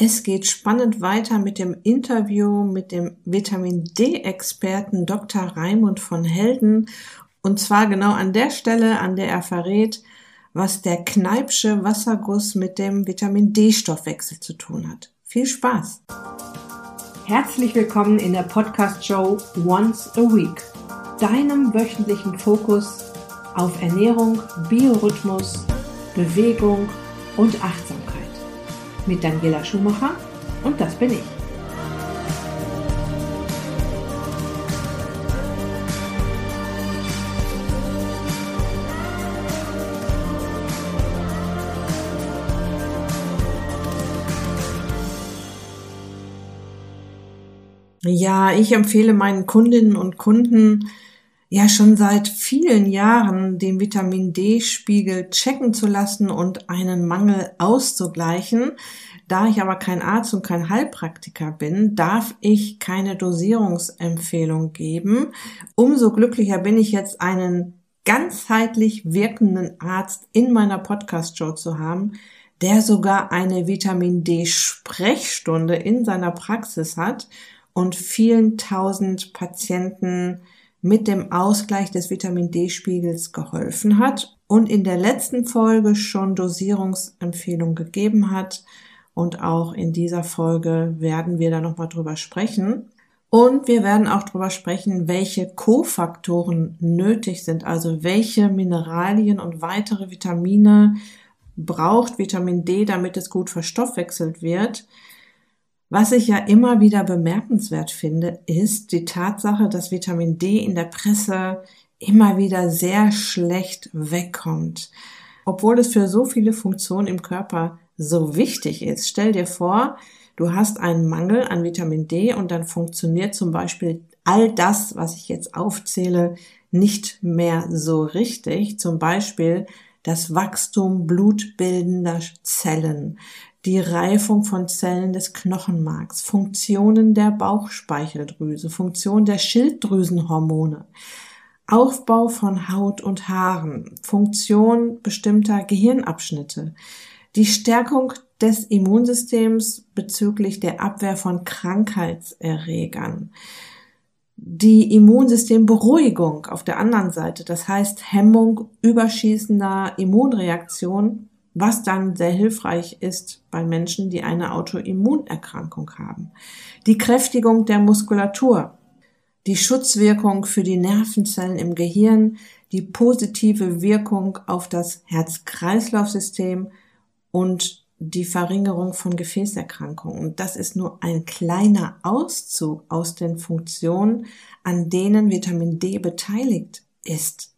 Es geht spannend weiter mit dem Interview mit dem Vitamin D-Experten Dr. Raimund von Helden. Und zwar genau an der Stelle, an der er verrät, was der Kneipsche Wasserguss mit dem Vitamin D-Stoffwechsel zu tun hat. Viel Spaß! Herzlich willkommen in der Podcast-Show Once a Week, deinem wöchentlichen Fokus auf Ernährung, Biorhythmus, Bewegung und Achtsamkeit mit Daniela Schumacher und das bin ich. Ja, ich empfehle meinen Kundinnen und Kunden, ja schon seit vielen Jahren den Vitamin D-Spiegel checken zu lassen und einen Mangel auszugleichen. Da ich aber kein Arzt und kein Heilpraktiker bin, darf ich keine Dosierungsempfehlung geben. Umso glücklicher bin ich jetzt einen ganzheitlich wirkenden Arzt in meiner Podcast-Show zu haben, der sogar eine Vitamin D-Sprechstunde in seiner Praxis hat und vielen tausend Patienten mit dem Ausgleich des Vitamin D-Spiegels geholfen hat und in der letzten Folge schon Dosierungsempfehlungen gegeben hat. Und auch in dieser Folge werden wir da nochmal drüber sprechen. Und wir werden auch drüber sprechen, welche Kofaktoren nötig sind, also welche Mineralien und weitere Vitamine braucht Vitamin D, damit es gut verstoffwechselt wird. Was ich ja immer wieder bemerkenswert finde, ist die Tatsache, dass Vitamin D in der Presse immer wieder sehr schlecht wegkommt. Obwohl es für so viele Funktionen im Körper so wichtig ist. Stell dir vor, du hast einen Mangel an Vitamin D und dann funktioniert zum Beispiel all das, was ich jetzt aufzähle, nicht mehr so richtig. Zum Beispiel das Wachstum blutbildender Zellen, die Reifung von Zellen des Knochenmarks, Funktionen der Bauchspeicheldrüse, Funktion der Schilddrüsenhormone, Aufbau von Haut und Haaren, Funktion bestimmter Gehirnabschnitte, die Stärkung des Immunsystems bezüglich der Abwehr von Krankheitserregern, die Immunsystemberuhigung auf der anderen Seite, das heißt Hemmung überschießender Immunreaktionen was dann sehr hilfreich ist bei Menschen, die eine Autoimmunerkrankung haben. Die Kräftigung der Muskulatur, die Schutzwirkung für die Nervenzellen im Gehirn, die positive Wirkung auf das Herz-Kreislauf-System und die Verringerung von Gefäßerkrankungen. Und das ist nur ein kleiner Auszug aus den Funktionen, an denen Vitamin D beteiligt ist.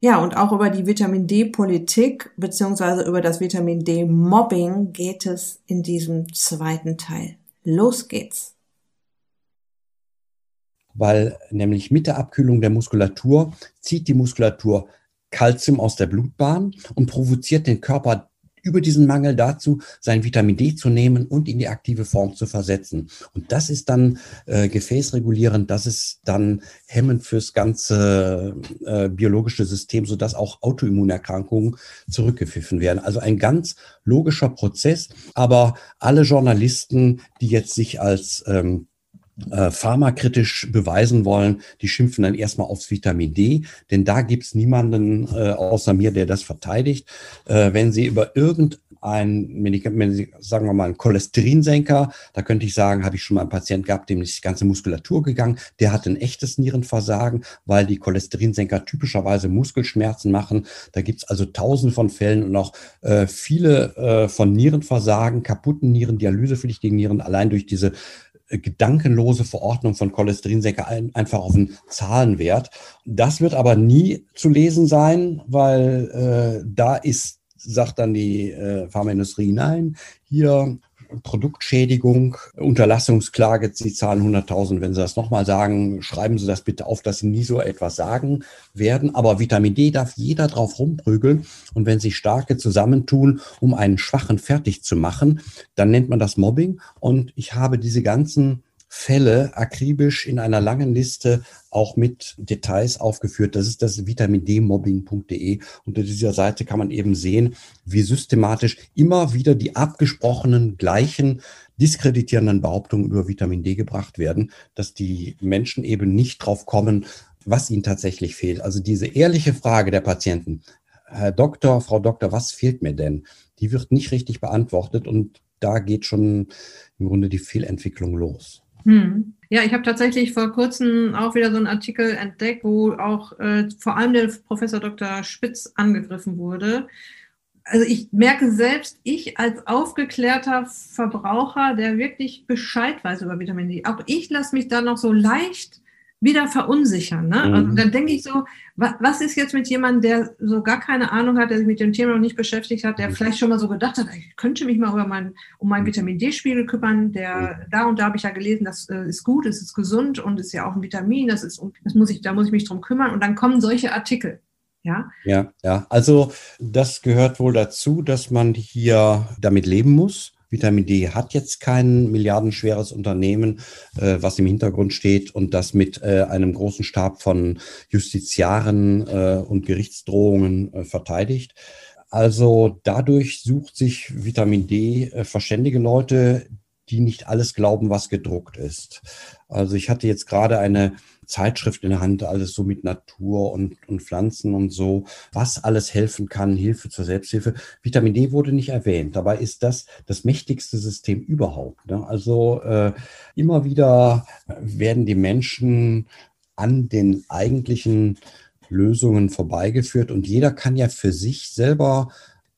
Ja, und auch über die Vitamin D-Politik beziehungsweise über das Vitamin D-Mobbing geht es in diesem zweiten Teil. Los geht's. Weil nämlich mit der Abkühlung der Muskulatur zieht die Muskulatur Kalzium aus der Blutbahn und provoziert den Körper über diesen Mangel dazu, sein Vitamin D zu nehmen und in die aktive Form zu versetzen. Und das ist dann äh, gefäßregulierend, das ist dann hemmend fürs ganze äh, biologische System, sodass auch Autoimmunerkrankungen zurückgepfiffen werden. Also ein ganz logischer Prozess, aber alle Journalisten, die jetzt sich als ähm, äh, pharmakritisch beweisen wollen, die schimpfen dann erstmal aufs Vitamin D, denn da gibt's niemanden äh, außer mir, der das verteidigt. Äh, wenn Sie über irgendein Medikament, sagen wir mal, einen Cholesterinsenker, da könnte ich sagen, habe ich schon mal einen Patient gehabt, dem ist die ganze Muskulatur gegangen, der hat ein echtes Nierenversagen, weil die Cholesterinsenker typischerweise Muskelschmerzen machen. Da gibt's also tausende von Fällen und auch äh, viele äh, von Nierenversagen, kaputten Nieren, dialysepflichtigen Nieren, allein durch diese gedankenlose Verordnung von Cholesterinsenker einfach auf einen Zahlenwert. Das wird aber nie zu lesen sein, weil äh, da ist, sagt dann die äh, Pharmaindustrie, nein, hier Produktschädigung, Unterlassungsklage, Sie zahlen 100.000. Wenn Sie das nochmal sagen, schreiben Sie das bitte auf, dass Sie nie so etwas sagen werden. Aber Vitamin D darf jeder drauf rumprügeln. Und wenn sich Starke zusammentun, um einen Schwachen fertig zu machen, dann nennt man das Mobbing. Und ich habe diese ganzen Fälle akribisch in einer langen Liste auch mit Details aufgeführt. Das ist das vitamindmobbing.de. Unter dieser Seite kann man eben sehen, wie systematisch immer wieder die abgesprochenen gleichen diskreditierenden Behauptungen über Vitamin D gebracht werden, dass die Menschen eben nicht drauf kommen, was ihnen tatsächlich fehlt. Also diese ehrliche Frage der Patienten, Herr Doktor, Frau Doktor, was fehlt mir denn? Die wird nicht richtig beantwortet und da geht schon im Grunde die Fehlentwicklung los. Hm. Ja, ich habe tatsächlich vor kurzem auch wieder so einen Artikel entdeckt, wo auch äh, vor allem der Professor Dr. Spitz angegriffen wurde. Also ich merke selbst, ich als aufgeklärter Verbraucher, der wirklich Bescheid weiß über Vitamin D, auch ich lasse mich da noch so leicht wieder verunsichern. Ne? Mhm. Also dann denke ich so, was, was ist jetzt mit jemandem, der so gar keine Ahnung hat, der sich mit dem Thema noch nicht beschäftigt hat, der mhm. vielleicht schon mal so gedacht hat, ich könnte mich mal über mein, um meinen mhm. Vitamin D-Spiegel kümmern, der mhm. da und da habe ich ja gelesen, das äh, ist gut, es ist gesund und ist ja auch ein Vitamin, das ist, das muss ich, da muss ich mich drum kümmern und dann kommen solche Artikel. Ja? ja, ja. Also das gehört wohl dazu, dass man hier damit leben muss. Vitamin D hat jetzt kein milliardenschweres Unternehmen, äh, was im Hintergrund steht und das mit äh, einem großen Stab von Justiziaren äh, und Gerichtsdrohungen äh, verteidigt. Also dadurch sucht sich Vitamin D äh, verständige Leute, die nicht alles glauben, was gedruckt ist. Also ich hatte jetzt gerade eine Zeitschrift in der Hand, alles so mit Natur und, und Pflanzen und so, was alles helfen kann, Hilfe zur Selbsthilfe. Vitamin D wurde nicht erwähnt. Dabei ist das das mächtigste System überhaupt. Ne? Also äh, immer wieder werden die Menschen an den eigentlichen Lösungen vorbeigeführt und jeder kann ja für sich selber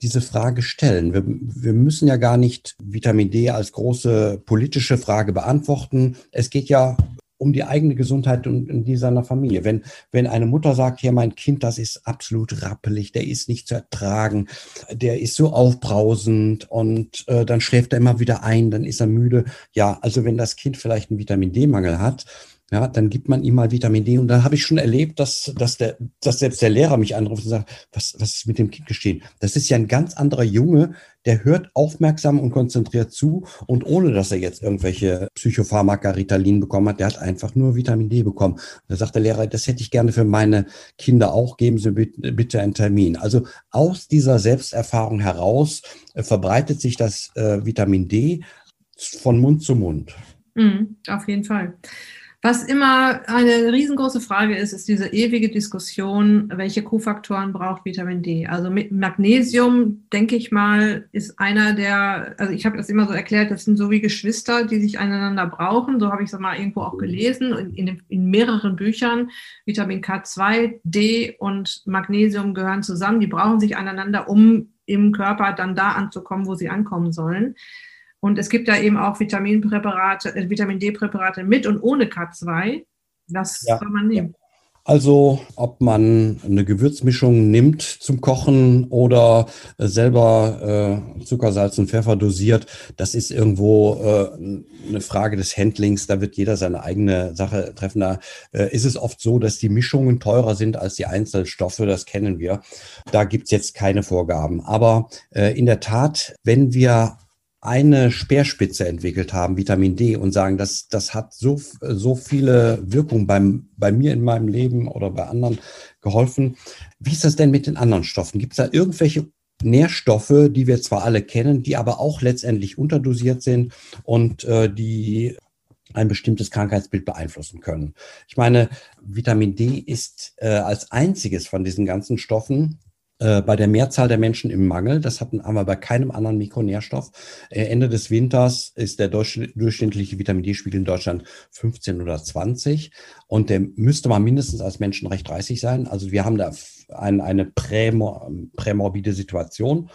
diese Frage stellen. Wir, wir, müssen ja gar nicht Vitamin D als große politische Frage beantworten. Es geht ja um die eigene Gesundheit und, und die seiner Familie. Wenn, wenn eine Mutter sagt, hier mein Kind, das ist absolut rappelig, der ist nicht zu ertragen, der ist so aufbrausend und äh, dann schläft er immer wieder ein, dann ist er müde. Ja, also wenn das Kind vielleicht einen Vitamin D-Mangel hat, ja, dann gibt man ihm mal Vitamin D. Und dann habe ich schon erlebt, dass, dass, der, dass selbst der Lehrer mich anruft und sagt, was, was ist mit dem Kind geschehen? Das ist ja ein ganz anderer Junge, der hört aufmerksam und konzentriert zu und ohne, dass er jetzt irgendwelche Psychopharmaka, Ritalin bekommen hat, der hat einfach nur Vitamin D bekommen. Da sagt der Lehrer, das hätte ich gerne für meine Kinder auch, geben Sie bitte einen Termin. Also aus dieser Selbsterfahrung heraus äh, verbreitet sich das äh, Vitamin D von Mund zu Mund. Mhm, auf jeden Fall. Was immer eine riesengroße Frage ist, ist diese ewige Diskussion, welche Kofaktoren braucht Vitamin D. Also mit Magnesium, denke ich mal, ist einer der, also ich habe das immer so erklärt, das sind so wie Geschwister, die sich aneinander brauchen. So habe ich es mal irgendwo auch gelesen, in, in, in mehreren Büchern. Vitamin K2, D und Magnesium gehören zusammen. Die brauchen sich aneinander, um im Körper dann da anzukommen, wo sie ankommen sollen. Und es gibt da eben auch Vitaminpräparate, äh, Vitamin D-Präparate mit und ohne K2. Das ja. soll man nehmen. Also, ob man eine Gewürzmischung nimmt zum Kochen oder äh, selber äh, Zucker, Salz und Pfeffer dosiert, das ist irgendwo äh, eine Frage des Handlings. Da wird jeder seine eigene Sache treffen. Da äh, ist es oft so, dass die Mischungen teurer sind als die Einzelstoffe. Das kennen wir. Da gibt's jetzt keine Vorgaben. Aber äh, in der Tat, wenn wir eine Speerspitze entwickelt haben, Vitamin D, und sagen, das, das hat so, so viele Wirkungen beim, bei mir in meinem Leben oder bei anderen geholfen. Wie ist das denn mit den anderen Stoffen? Gibt es da irgendwelche Nährstoffe, die wir zwar alle kennen, die aber auch letztendlich unterdosiert sind und äh, die ein bestimmtes Krankheitsbild beeinflussen können. Ich meine, Vitamin D ist äh, als einziges von diesen ganzen Stoffen äh, bei der Mehrzahl der Menschen im Mangel. Das hatten, wir bei keinem anderen Mikronährstoff. Äh, Ende des Winters ist der durchschnittliche Vitamin D-Spiegel in Deutschland 15 oder 20 und der müsste mal mindestens als Menschenrecht 30 sein. Also wir haben da ein, eine prämor prämorbide Situation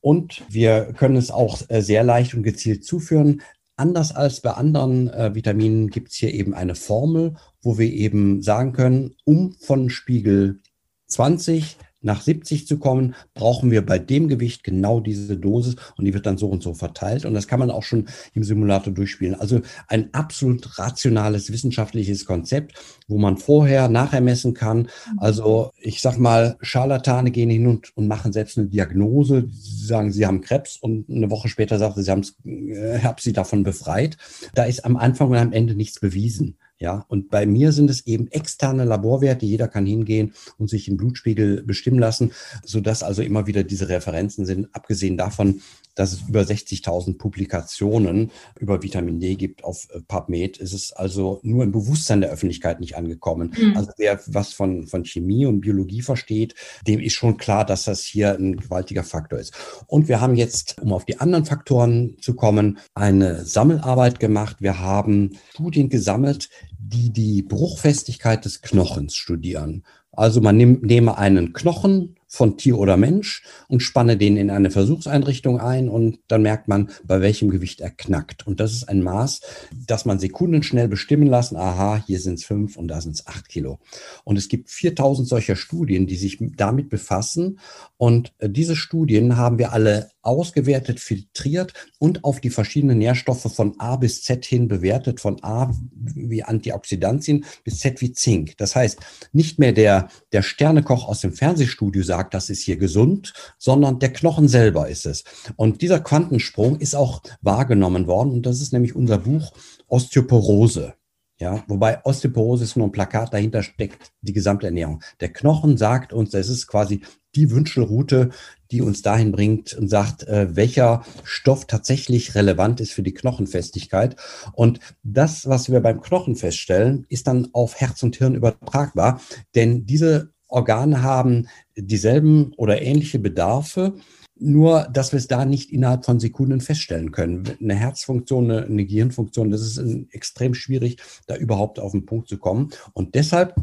und wir können es auch äh, sehr leicht und gezielt zuführen. Anders als bei anderen äh, Vitaminen gibt es hier eben eine Formel, wo wir eben sagen können, um von Spiegel 20 nach 70 zu kommen, brauchen wir bei dem Gewicht genau diese Dosis und die wird dann so und so verteilt. Und das kann man auch schon im Simulator durchspielen. Also ein absolut rationales wissenschaftliches Konzept, wo man vorher, nachher messen kann. Also ich sag mal, Scharlatane gehen hin und, und machen selbst eine Diagnose, sie sagen, sie haben Krebs und eine Woche später sagt sie, sie äh, haben sie davon befreit. Da ist am Anfang und am Ende nichts bewiesen. Ja, und bei mir sind es eben externe Laborwerte. Jeder kann hingehen und sich den Blutspiegel bestimmen lassen, sodass also immer wieder diese Referenzen sind. Abgesehen davon, dass es über 60.000 Publikationen über Vitamin D gibt auf äh, PubMed, ist es also nur im Bewusstsein der Öffentlichkeit nicht angekommen. Mhm. Also wer was von, von Chemie und Biologie versteht, dem ist schon klar, dass das hier ein gewaltiger Faktor ist. Und wir haben jetzt, um auf die anderen Faktoren zu kommen, eine Sammelarbeit gemacht. Wir haben Studien gesammelt, die die Bruchfestigkeit des Knochens studieren. Also man nimmt, nehme einen Knochen von Tier oder Mensch und spanne den in eine Versuchseinrichtung ein und dann merkt man, bei welchem Gewicht er knackt. Und das ist ein Maß, das man sekundenschnell bestimmen lassen. Aha, hier sind es fünf und da sind es acht Kilo. Und es gibt 4000 solcher Studien, die sich damit befassen. Und äh, diese Studien haben wir alle ausgewertet, filtriert und auf die verschiedenen Nährstoffe von A bis Z hin bewertet, von A wie Antioxidantien bis Z wie Zink. Das heißt, nicht mehr der, der Sternekoch aus dem Fernsehstudio sagt, das ist hier gesund, sondern der Knochen selber ist es. Und dieser Quantensprung ist auch wahrgenommen worden und das ist nämlich unser Buch Osteoporose. Ja, wobei Osteoporose ist nur ein Plakat, dahinter steckt die gesamte Ernährung. Der Knochen sagt uns, das ist quasi die Wünschelroute, die uns dahin bringt und sagt, äh, welcher Stoff tatsächlich relevant ist für die Knochenfestigkeit. Und das, was wir beim Knochen feststellen, ist dann auf Herz und Hirn übertragbar, denn diese Organe haben dieselben oder ähnliche Bedarfe nur, dass wir es da nicht innerhalb von Sekunden feststellen können. Eine Herzfunktion, eine, Gehirnfunktion, das ist extrem schwierig, da überhaupt auf den Punkt zu kommen. Und deshalb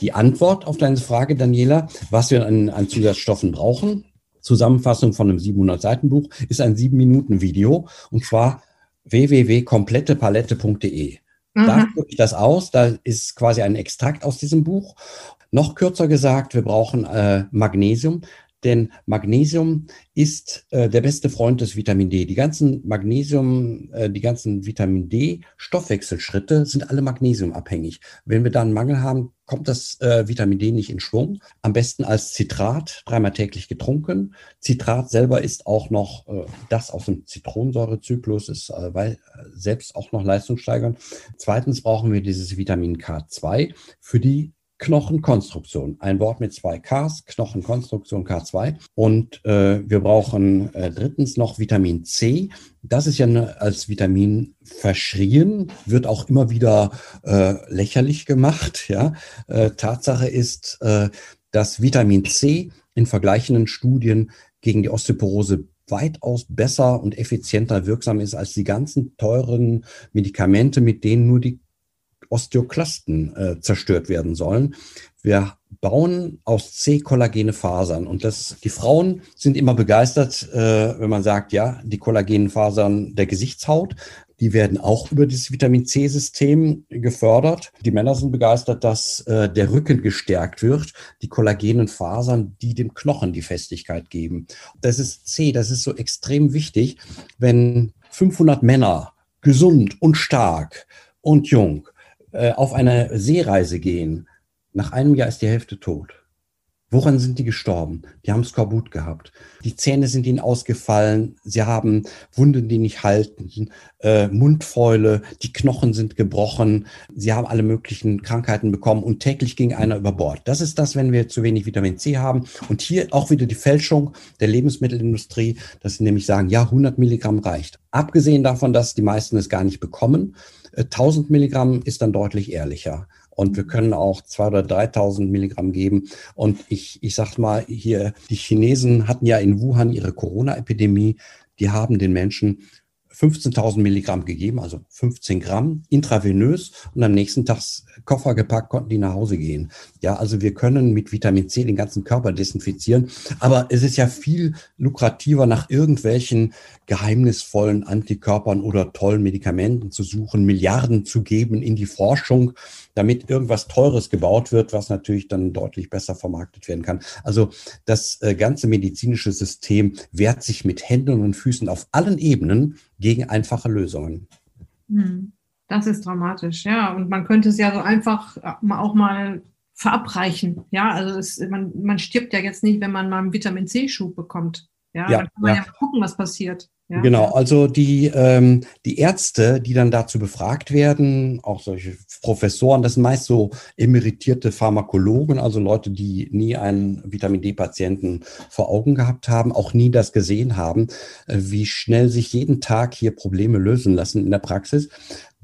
die Antwort auf deine Frage, Daniela, was wir an, an Zusatzstoffen brauchen. Zusammenfassung von einem 700-Seiten-Buch ist ein 7-Minuten-Video und zwar www.komplettepalette.de. Mhm. Da gucke ich das aus, da ist quasi ein Extrakt aus diesem Buch. Noch kürzer gesagt, wir brauchen äh, Magnesium denn Magnesium ist äh, der beste Freund des Vitamin D. Die ganzen Magnesium, äh, die ganzen Vitamin D Stoffwechselschritte sind alle magnesiumabhängig. Wenn wir da einen Mangel haben, kommt das äh, Vitamin D nicht in Schwung. Am besten als Zitrat, dreimal täglich getrunken. Zitrat selber ist auch noch äh, das aus dem Zitronensäurezyklus, ist äh, weil, äh, selbst auch noch leistungssteigernd. Zweitens brauchen wir dieses Vitamin K2 für die Knochenkonstruktion. Ein Wort mit zwei Ks, Knochenkonstruktion K2. Und äh, wir brauchen äh, drittens noch Vitamin C. Das ist ja ne, als Vitamin verschrien, wird auch immer wieder äh, lächerlich gemacht. Ja? Äh, Tatsache ist, äh, dass Vitamin C in vergleichenden Studien gegen die Osteoporose weitaus besser und effizienter wirksam ist als die ganzen teuren Medikamente, mit denen nur die Osteoklasten äh, zerstört werden sollen. Wir bauen aus C kollagene Fasern und das, die Frauen sind immer begeistert, äh, wenn man sagt, ja, die kollagenen Fasern der Gesichtshaut, die werden auch über das Vitamin C-System gefördert. Die Männer sind begeistert, dass äh, der Rücken gestärkt wird, die kollagenen Fasern, die dem Knochen die Festigkeit geben. Das ist C, das ist so extrem wichtig, wenn 500 Männer gesund und stark und jung auf eine Seereise gehen, nach einem Jahr ist die Hälfte tot. Woran sind die gestorben? Die haben Skorbut gehabt. Die Zähne sind ihnen ausgefallen. Sie haben Wunden, die nicht halten, äh, Mundfäule, die Knochen sind gebrochen. Sie haben alle möglichen Krankheiten bekommen und täglich ging einer über Bord. Das ist das, wenn wir zu wenig Vitamin C haben. Und hier auch wieder die Fälschung der Lebensmittelindustrie, dass sie nämlich sagen, ja, 100 Milligramm reicht. Abgesehen davon, dass die meisten es gar nicht bekommen. 1000 äh, Milligramm ist dann deutlich ehrlicher. Und wir können auch 2.000 oder 3.000 Milligramm geben. Und ich, ich sag mal hier, die Chinesen hatten ja in Wuhan ihre Corona-Epidemie. Die haben den Menschen 15.000 Milligramm gegeben, also 15 Gramm intravenös und am nächsten Tag Koffer gepackt, konnten die nach Hause gehen. Ja, also wir können mit Vitamin C den ganzen Körper desinfizieren, aber es ist ja viel lukrativer, nach irgendwelchen geheimnisvollen Antikörpern oder tollen Medikamenten zu suchen, Milliarden zu geben in die Forschung, damit irgendwas Teures gebaut wird, was natürlich dann deutlich besser vermarktet werden kann. Also das äh, ganze medizinische System wehrt sich mit Händen und Füßen auf allen Ebenen gegen einfache Lösungen. Hm. Das ist dramatisch, ja. Und man könnte es ja so einfach äh, auch mal verabreichen. Ja, also es, man, man stirbt ja jetzt nicht, wenn man mal einen Vitamin C-Schub bekommt. Ja, ja, dann kann man ja. ja gucken, was passiert. Ja? Genau, also die, ähm, die Ärzte, die dann dazu befragt werden, auch solche Professoren, das sind meist so emeritierte Pharmakologen, also Leute, die nie einen Vitamin D-Patienten vor Augen gehabt haben, auch nie das gesehen haben, äh, wie schnell sich jeden Tag hier Probleme lösen lassen in der Praxis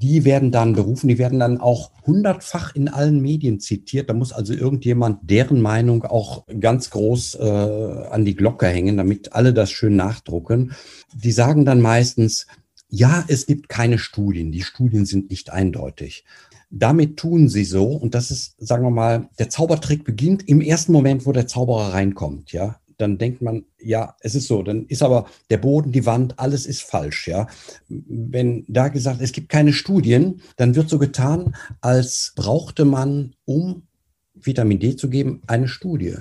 die werden dann berufen, die werden dann auch hundertfach in allen Medien zitiert. Da muss also irgendjemand deren Meinung auch ganz groß äh, an die Glocke hängen, damit alle das schön nachdrucken. Die sagen dann meistens, ja, es gibt keine Studien, die Studien sind nicht eindeutig. Damit tun sie so, und das ist, sagen wir mal, der Zaubertrick beginnt im ersten Moment, wo der Zauberer reinkommt, ja dann denkt man, ja, es ist so, dann ist aber der Boden, die Wand, alles ist falsch, ja. Wenn da gesagt, es gibt keine Studien, dann wird so getan, als brauchte man, um Vitamin D zu geben, eine Studie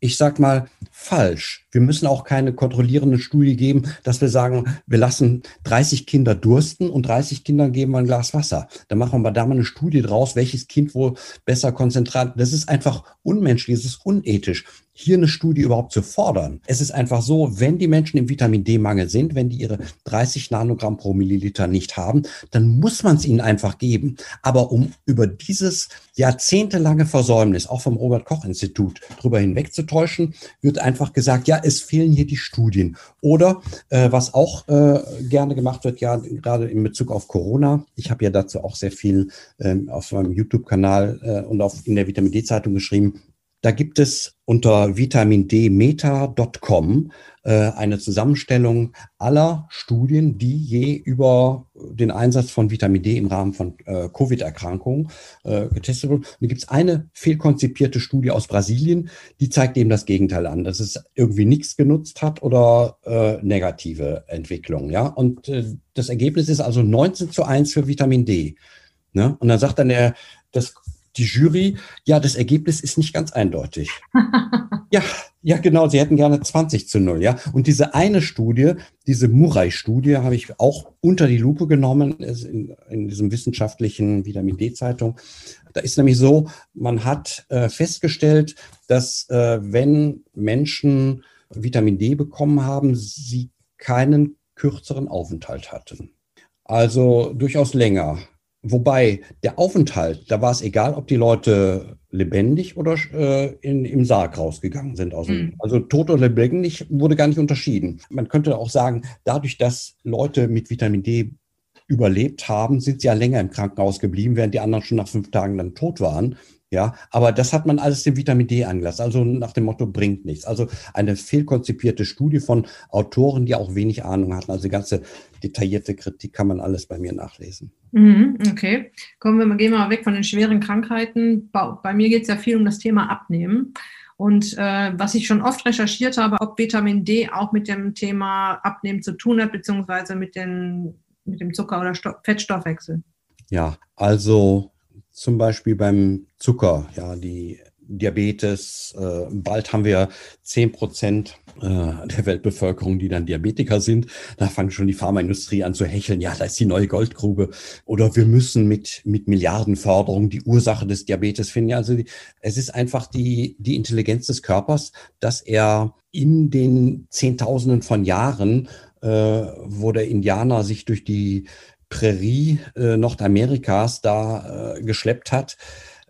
ich sag mal, falsch. Wir müssen auch keine kontrollierende Studie geben, dass wir sagen, wir lassen 30 Kinder dursten und 30 Kindern geben wir ein Glas Wasser. Dann machen wir da mal eine Studie draus, welches Kind wohl besser konzentriert. Das ist einfach unmenschlich, es ist unethisch, hier eine Studie überhaupt zu fordern. Es ist einfach so, wenn die Menschen im Vitamin D-Mangel sind, wenn die ihre 30 Nanogramm pro Milliliter nicht haben, dann muss man es ihnen einfach geben. Aber um über dieses jahrzehntelange Versäumnis, auch vom Robert-Koch-Institut, drüber hinwegzutäuschen, wird einfach gesagt, ja, es fehlen hier die Studien. Oder äh, was auch äh, gerne gemacht wird, ja, gerade in Bezug auf Corona, ich habe ja dazu auch sehr viel äh, auf meinem YouTube-Kanal äh, und auf, in der Vitamin D-Zeitung geschrieben, da gibt es unter vitamindmeta.com äh, eine Zusammenstellung aller Studien, die je über den Einsatz von Vitamin D im Rahmen von äh, Covid-Erkrankungen äh, getestet wurden. Da gibt es eine fehlkonzipierte Studie aus Brasilien, die zeigt eben das Gegenteil an, dass es irgendwie nichts genutzt hat oder äh, negative Entwicklungen. Ja? Und äh, das Ergebnis ist also 19 zu 1 für Vitamin D. Ne? Und dann sagt dann der, das die Jury, ja, das Ergebnis ist nicht ganz eindeutig. ja, ja, genau, sie hätten gerne 20 zu 0, ja. Und diese eine Studie, diese Murai-Studie, habe ich auch unter die Lupe genommen in, in diesem wissenschaftlichen Vitamin D-Zeitung. Da ist nämlich so, man hat äh, festgestellt, dass äh, wenn Menschen Vitamin D bekommen haben, sie keinen kürzeren Aufenthalt hatten. Also durchaus länger. Wobei der Aufenthalt, da war es egal, ob die Leute lebendig oder äh, in, im Sarg rausgegangen sind. Aus mhm. Also tot oder lebendig wurde gar nicht unterschieden. Man könnte auch sagen, dadurch, dass Leute mit Vitamin D überlebt haben, sind sie ja länger im Krankenhaus geblieben, während die anderen schon nach fünf Tagen dann tot waren. Ja, aber das hat man alles dem Vitamin D angelassen. Also nach dem Motto bringt nichts. Also eine fehlkonzipierte Studie von Autoren, die auch wenig Ahnung hatten. Also die ganze detaillierte Kritik kann man alles bei mir nachlesen. Mhm, okay. Kommen wir mal, gehen wir mal weg von den schweren Krankheiten. Bei, mir geht es ja viel um das Thema Abnehmen. Und äh, was ich schon oft recherchiert habe, ob Vitamin D auch mit dem Thema Abnehmen zu tun hat, beziehungsweise mit, den, mit dem Zucker- oder Sto Fettstoffwechsel. Ja, also zum Beispiel beim Zucker, ja, die Diabetes. Äh, bald haben wir zehn Prozent äh, der Weltbevölkerung, die dann Diabetiker sind. Da fangen schon die Pharmaindustrie an zu hecheln. Ja, da ist die neue Goldgrube. Oder wir müssen mit, mit Milliardenförderung die Ursache des Diabetes finden. Ja, also es ist einfach die, die Intelligenz des Körpers, dass er in den Zehntausenden von Jahren, äh, wo der Indianer sich durch die Prärie äh, Nordamerikas da äh, geschleppt hat,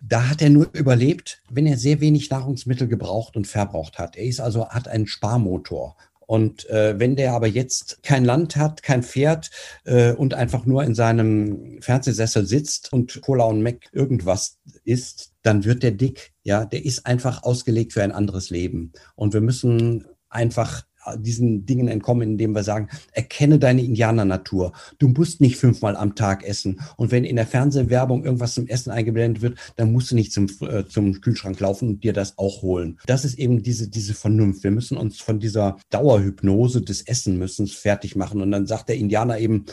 da hat er nur überlebt, wenn er sehr wenig Nahrungsmittel gebraucht und verbraucht hat. Er ist also, hat einen Sparmotor. Und äh, wenn der aber jetzt kein Land hat, kein Pferd äh, und einfach nur in seinem Fernsehsessel sitzt und Cola und Mac irgendwas isst, dann wird der dick. Ja, der ist einfach ausgelegt für ein anderes Leben. Und wir müssen einfach diesen Dingen entkommen, indem wir sagen, erkenne deine Indianernatur. Du musst nicht fünfmal am Tag essen. Und wenn in der Fernsehwerbung irgendwas zum Essen eingeblendet wird, dann musst du nicht zum, äh, zum Kühlschrank laufen und dir das auch holen. Das ist eben diese, diese Vernunft. Wir müssen uns von dieser Dauerhypnose des Essen müssen fertig machen. Und dann sagt der Indianer eben,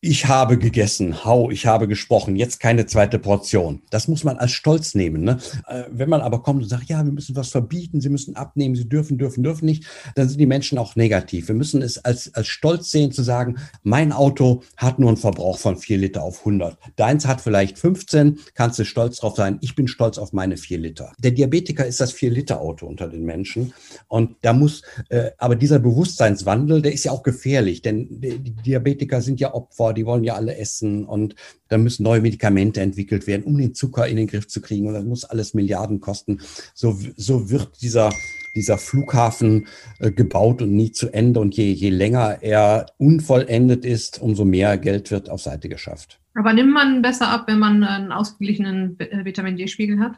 ich habe gegessen, hau, ich habe gesprochen, jetzt keine zweite Portion. Das muss man als Stolz nehmen. Ne? Äh, wenn man aber kommt und sagt, ja, wir müssen was verbieten, sie müssen abnehmen, sie dürfen, dürfen, dürfen nicht, dann sind die Menschen auch negativ. Wir müssen es als, als Stolz sehen, zu sagen, mein Auto hat nur einen Verbrauch von vier Liter auf 100. Deins hat vielleicht 15, kannst du stolz drauf sein. Ich bin stolz auf meine vier Liter. Der Diabetiker ist das vier Liter Auto unter den Menschen. Und da muss, äh, aber dieser Bewusstseinswandel, der ist ja auch gefährlich, denn die Diabetiker sind ja Opfer die wollen ja alle essen und da müssen neue Medikamente entwickelt werden, um den Zucker in den Griff zu kriegen und das muss alles Milliarden kosten. So, so wird dieser, dieser Flughafen äh, gebaut und nie zu Ende und je, je länger er unvollendet ist, umso mehr Geld wird auf Seite geschafft. Aber nimmt man besser ab, wenn man einen ausgeglichenen äh, Vitamin D-Spiegel hat?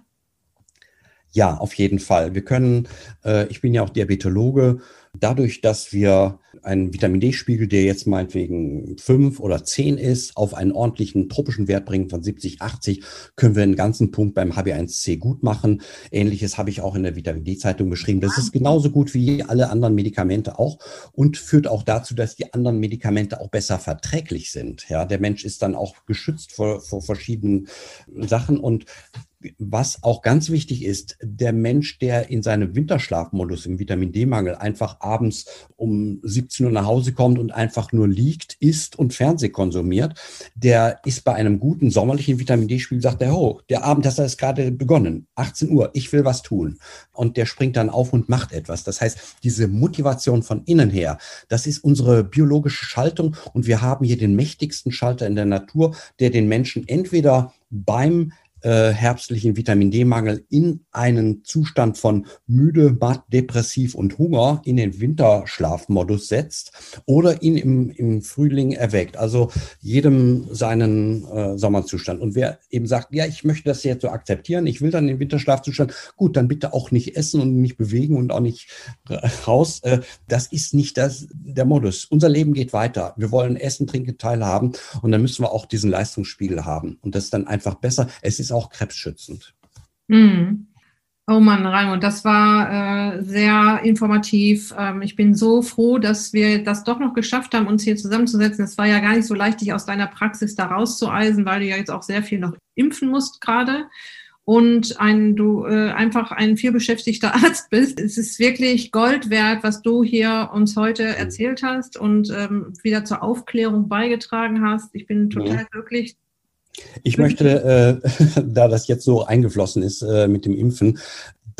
Ja, auf jeden Fall. Wir können, äh, ich bin ja auch Diabetologe, dadurch, dass wir einen Vitamin D-Spiegel, der jetzt meinetwegen fünf oder zehn ist, auf einen ordentlichen tropischen Wert bringen von 70, 80, können wir einen ganzen Punkt beim HB1C gut machen. Ähnliches habe ich auch in der Vitamin D-Zeitung beschrieben. Das ist genauso gut wie alle anderen Medikamente auch und führt auch dazu, dass die anderen Medikamente auch besser verträglich sind. Ja, der Mensch ist dann auch geschützt vor, vor verschiedenen Sachen und was auch ganz wichtig ist, der Mensch, der in seinem Winterschlafmodus im Vitamin D-Mangel einfach abends um 17 Uhr nach Hause kommt und einfach nur liegt, isst und Fernseh konsumiert, der ist bei einem guten sommerlichen Vitamin D-Spiegel, sagt er, oh, der Abend hat es gerade begonnen, 18 Uhr, ich will was tun. Und der springt dann auf und macht etwas. Das heißt, diese Motivation von innen her, das ist unsere biologische Schaltung und wir haben hier den mächtigsten Schalter in der Natur, der den Menschen entweder beim äh, herbstlichen Vitamin D-Mangel in einen Zustand von müde, matt, depressiv und Hunger in den Winterschlafmodus setzt oder ihn im, im Frühling erweckt. Also jedem seinen äh, Sommerzustand. Und wer eben sagt, ja, ich möchte das jetzt so akzeptieren, ich will dann den Winterschlafzustand, gut, dann bitte auch nicht essen und nicht bewegen und auch nicht raus. Äh, das ist nicht das, der Modus. Unser Leben geht weiter. Wir wollen Essen, Trinken, teilhaben und dann müssen wir auch diesen Leistungsspiegel haben. Und das ist dann einfach besser. Es ist ist auch krebsschützend. Mhm. Oh Mann, Raimund, das war äh, sehr informativ. Ähm, ich bin so froh, dass wir das doch noch geschafft haben, uns hier zusammenzusetzen. Es war ja gar nicht so leicht, dich aus deiner Praxis da rauszueisen, weil du ja jetzt auch sehr viel noch impfen musst gerade und ein, du äh, einfach ein vielbeschäftigter Arzt bist. Es ist wirklich Gold wert, was du hier uns heute erzählt hast und ähm, wieder zur Aufklärung beigetragen hast. Ich bin total ja. glücklich, ich möchte, äh, da das jetzt so eingeflossen ist äh, mit dem Impfen,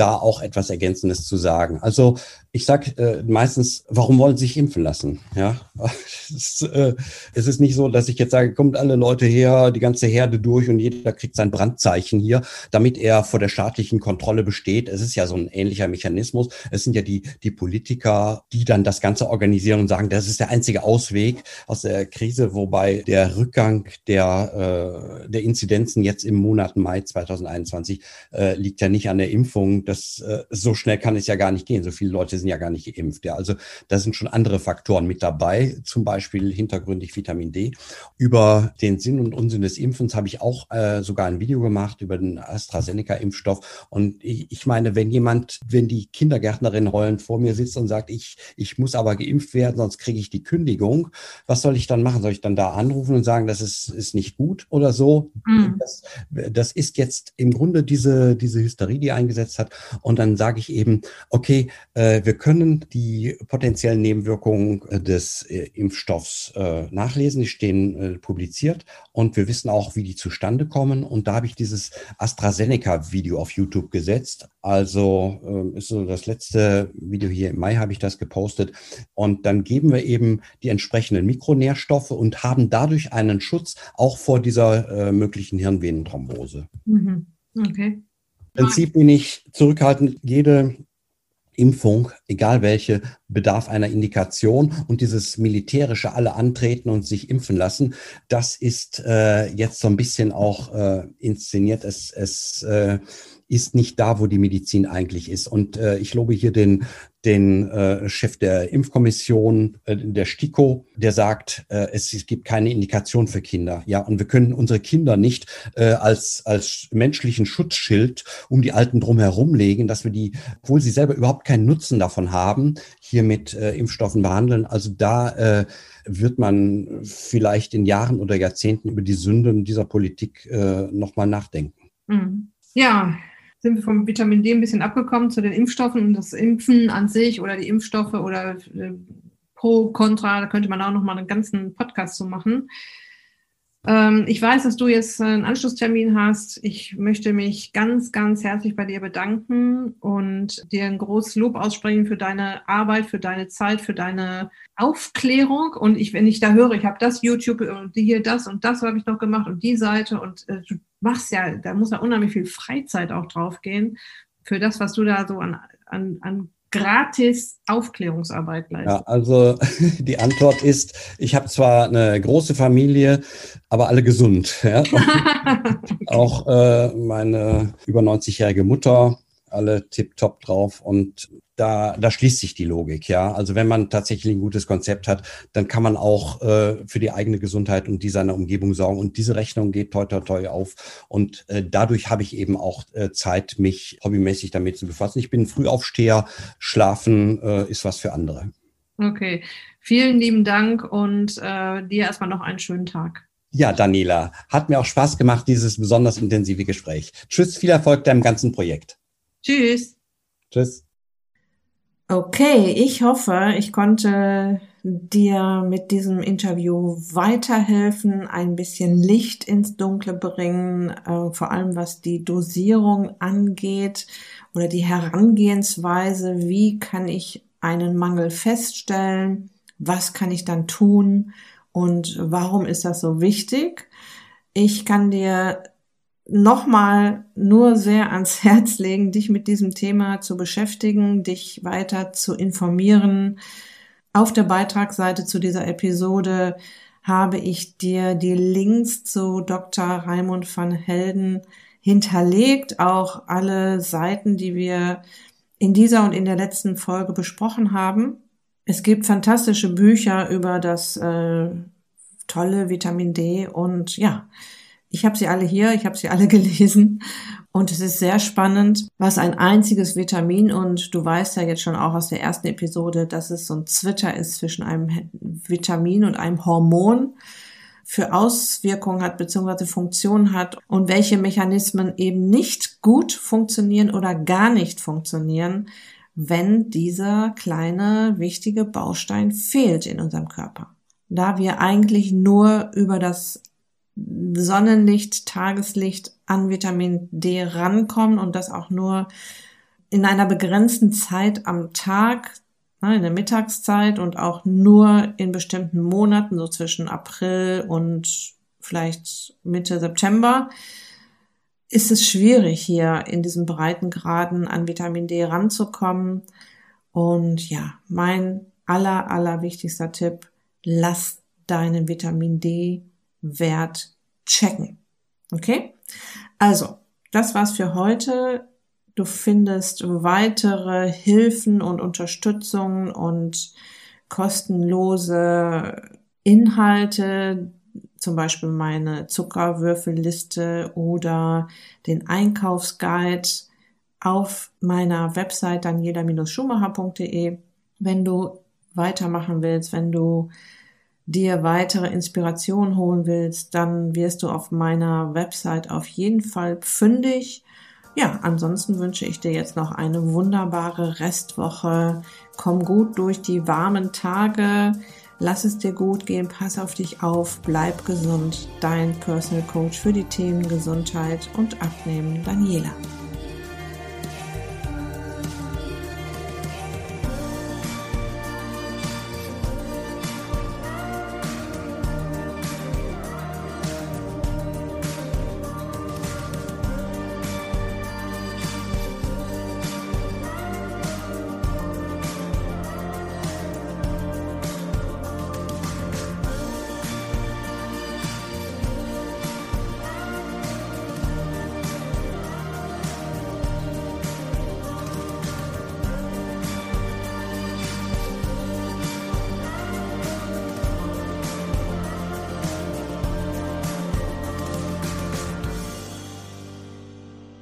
da auch etwas Ergänzendes zu sagen. Also ich sage äh, meistens, warum wollen Sie sich impfen lassen? Ja, es, äh, es ist nicht so, dass ich jetzt sage, kommt alle Leute her, die ganze Herde durch und jeder kriegt sein Brandzeichen hier, damit er vor der staatlichen Kontrolle besteht. Es ist ja so ein ähnlicher Mechanismus. Es sind ja die, die Politiker, die dann das Ganze organisieren und sagen, das ist der einzige Ausweg aus der Krise, wobei der Rückgang der, äh, der Inzidenzen jetzt im Monat Mai 2021 äh, liegt ja nicht an der Impfung. Das, äh, so schnell kann es ja gar nicht gehen. So viele Leute sind ja gar nicht geimpft. Ja. Also da sind schon andere Faktoren mit dabei, zum Beispiel hintergründig Vitamin D. Über den Sinn und Unsinn des Impfens habe ich auch äh, sogar ein Video gemacht über den AstraZeneca-Impfstoff. Und ich, ich meine, wenn jemand, wenn die Kindergärtnerin heulend vor mir sitzt und sagt, ich, ich muss aber geimpft werden, sonst kriege ich die Kündigung, was soll ich dann machen? Soll ich dann da anrufen und sagen, das ist, ist nicht gut oder so? Mhm. Das, das ist jetzt im Grunde diese, diese Hysterie, die eingesetzt hat. Und dann sage ich eben, okay, äh, wir können die potenziellen Nebenwirkungen äh, des äh, Impfstoffs nachlesen. Die stehen publiziert und wir wissen auch, wie die zustande kommen. Und da habe ich dieses AstraZeneca-Video auf YouTube gesetzt. Also ähm, ist so das letzte Video hier im Mai habe ich das gepostet. Und dann geben wir eben die entsprechenden Mikronährstoffe und haben dadurch einen Schutz auch vor dieser äh, möglichen Hirnvenenthrombose. Mhm. Okay. Prinzip bin ich zurückhaltend. Jede Impfung, egal welche, bedarf einer Indikation und dieses militärische alle antreten und sich impfen lassen, das ist äh, jetzt so ein bisschen auch äh, inszeniert. Es, es äh, ist nicht da, wo die Medizin eigentlich ist. Und äh, ich lobe hier den, den äh, Chef der Impfkommission, äh, der STIKO, der sagt, äh, es, es gibt keine Indikation für Kinder. Ja, und wir können unsere Kinder nicht äh, als, als menschlichen Schutzschild um die Alten drum herum legen, dass wir die, obwohl sie selber überhaupt keinen Nutzen davon haben, hier hier mit äh, Impfstoffen behandeln. Also da äh, wird man vielleicht in Jahren oder Jahrzehnten über die Sünden dieser Politik äh, nochmal nachdenken. Mhm. Ja, sind wir vom Vitamin D ein bisschen abgekommen zu den Impfstoffen und das Impfen an sich oder die Impfstoffe oder äh, pro, contra, da könnte man auch nochmal einen ganzen Podcast zu machen. Ähm, ich weiß, dass du jetzt einen Anschlusstermin hast. Ich möchte mich ganz, ganz herzlich bei dir bedanken und dir ein großes Lob aussprechen für deine Arbeit, für deine Zeit, für deine Aufklärung. Und ich, wenn ich da höre, ich habe das YouTube und hier das und das habe ich noch gemacht und die Seite und äh, machst ja, da muss ja unheimlich viel Freizeit auch draufgehen für das, was du da so an, an, an gratis Aufklärungsarbeit leisten? Ja, also die Antwort ist, ich habe zwar eine große Familie, aber alle gesund. Ja? Auch äh, meine über 90-jährige Mutter alle tipptopp drauf und da, da schließt sich die Logik, ja. Also wenn man tatsächlich ein gutes Konzept hat, dann kann man auch äh, für die eigene Gesundheit und die seiner Umgebung sorgen. Und diese Rechnung geht toi toi toi auf. Und äh, dadurch habe ich eben auch äh, Zeit, mich hobbymäßig damit zu befassen. Ich bin Frühaufsteher, schlafen äh, ist was für andere. Okay, vielen lieben Dank und äh, dir erstmal noch einen schönen Tag. Ja, Daniela, hat mir auch Spaß gemacht, dieses besonders intensive Gespräch. Tschüss, viel Erfolg deinem ganzen Projekt. Tschüss. Tschüss. Okay, ich hoffe, ich konnte dir mit diesem Interview weiterhelfen, ein bisschen Licht ins Dunkle bringen, äh, vor allem was die Dosierung angeht oder die Herangehensweise, wie kann ich einen Mangel feststellen, was kann ich dann tun und warum ist das so wichtig. Ich kann dir nochmal nur sehr ans Herz legen, dich mit diesem Thema zu beschäftigen, dich weiter zu informieren. Auf der Beitragsseite zu dieser Episode habe ich dir die Links zu Dr. Raimund van Helden hinterlegt, auch alle Seiten, die wir in dieser und in der letzten Folge besprochen haben. Es gibt fantastische Bücher über das äh, tolle Vitamin D und ja, ich habe sie alle hier, ich habe sie alle gelesen und es ist sehr spannend, was ein einziges Vitamin und du weißt ja jetzt schon auch aus der ersten Episode, dass es so ein Zwitter ist zwischen einem Vitamin und einem Hormon für Auswirkungen hat bzw. Funktionen hat und welche Mechanismen eben nicht gut funktionieren oder gar nicht funktionieren, wenn dieser kleine wichtige Baustein fehlt in unserem Körper. Da wir eigentlich nur über das Sonnenlicht, Tageslicht an Vitamin D rankommen und das auch nur in einer begrenzten Zeit am Tag, ne, in der Mittagszeit und auch nur in bestimmten Monaten, so zwischen April und vielleicht Mitte September, ist es schwierig, hier in diesen breiten Graden an Vitamin D ranzukommen. Und ja, mein aller, aller wichtigster Tipp, lass deinen Vitamin D Wert checken. Okay? Also, das war's für heute. Du findest weitere Hilfen und Unterstützung und kostenlose Inhalte, zum Beispiel meine Zuckerwürfelliste oder den Einkaufsguide auf meiner Website daniela-schumacher.de. Wenn du weitermachen willst, wenn du dir weitere Inspiration holen willst, dann wirst du auf meiner Website auf jeden Fall fündig. Ja, ansonsten wünsche ich dir jetzt noch eine wunderbare Restwoche. Komm gut durch die warmen Tage. Lass es dir gut gehen, pass auf dich auf, bleib gesund. Dein Personal Coach für die Themen Gesundheit und Abnehmen, Daniela.